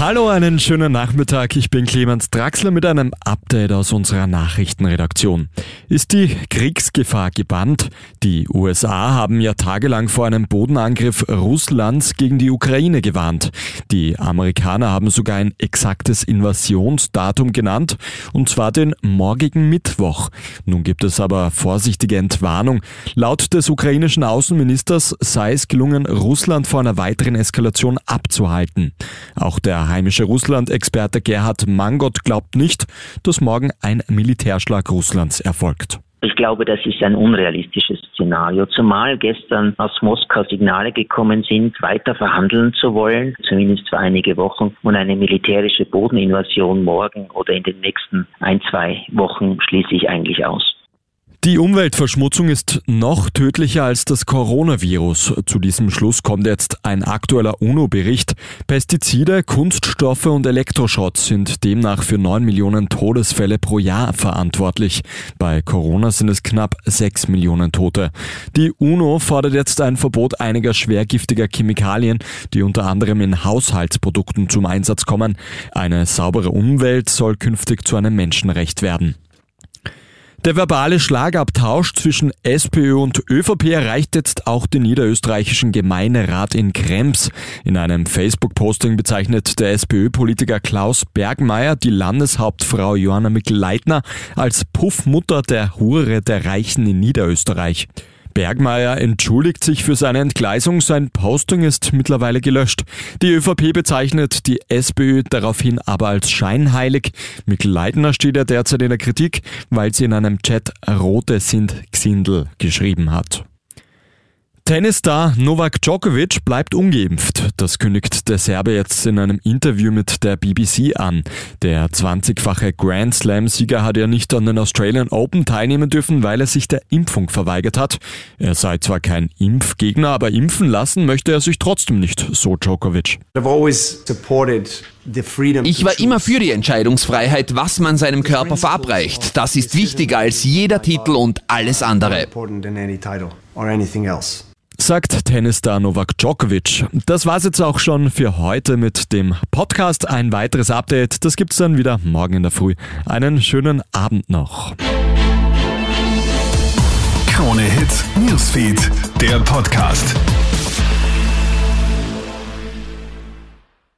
Hallo, einen schönen Nachmittag. Ich bin Clemens Draxler mit einem Update aus unserer Nachrichtenredaktion. Ist die Kriegsgefahr gebannt? Die USA haben ja tagelang vor einem Bodenangriff Russlands gegen die Ukraine gewarnt. Die Amerikaner haben sogar ein exaktes Invasionsdatum genannt, und zwar den morgigen Mittwoch. Nun gibt es aber vorsichtige Entwarnung. Laut des ukrainischen Außenministers sei es gelungen, Russland vor einer weiteren Eskalation abzuhalten. Auch der heimische Russland-Experte Gerhard Mangot glaubt nicht, dass morgen ein Militärschlag Russlands erfolgt. Ich glaube, das ist ein unrealistisches Szenario, zumal gestern aus Moskau Signale gekommen sind, weiter verhandeln zu wollen, zumindest für einige Wochen, und eine militärische Bodeninvasion morgen oder in den nächsten ein, zwei Wochen schließe ich eigentlich aus. Die Umweltverschmutzung ist noch tödlicher als das Coronavirus. Zu diesem Schluss kommt jetzt ein aktueller UNO-Bericht. Pestizide, Kunststoffe und Elektroschrott sind demnach für 9 Millionen Todesfälle pro Jahr verantwortlich. Bei Corona sind es knapp 6 Millionen Tote. Die UNO fordert jetzt ein Verbot einiger schwergiftiger Chemikalien, die unter anderem in Haushaltsprodukten zum Einsatz kommen. Eine saubere Umwelt soll künftig zu einem Menschenrecht werden. Der verbale Schlagabtausch zwischen SPÖ und ÖVP erreicht jetzt auch den niederösterreichischen Gemeinderat in Krems. In einem Facebook-Posting bezeichnet der SPÖ-Politiker Klaus Bergmeier die Landeshauptfrau Johanna Mikl-Leitner als Puffmutter der Hure der Reichen in Niederösterreich. Bergmeier entschuldigt sich für seine Entgleisung, sein Posting ist mittlerweile gelöscht. Die ÖVP bezeichnet die SPÖ daraufhin aber als scheinheilig. Mikl Leitner steht er derzeit in der Kritik, weil sie in einem Chat Rote sind Xindel geschrieben hat. Tennisstar Novak Djokovic bleibt ungeimpft. Das kündigt der Serbe jetzt in einem Interview mit der BBC an. Der 20-fache Grand Slam-Sieger hat ja nicht an den Australian Open teilnehmen dürfen, weil er sich der Impfung verweigert hat. Er sei zwar kein Impfgegner, aber impfen lassen möchte er sich trotzdem nicht, so Djokovic. Ich war immer für die Entscheidungsfreiheit, was man seinem Körper verabreicht. Das ist wichtiger als jeder Titel und alles andere sagt Tennisstar Novak Djokovic. Das war's jetzt auch schon für heute mit dem Podcast. Ein weiteres Update, das gibt's dann wieder morgen in der Früh. Einen schönen Abend noch. Krone Hits, Newsfeed, der Podcast.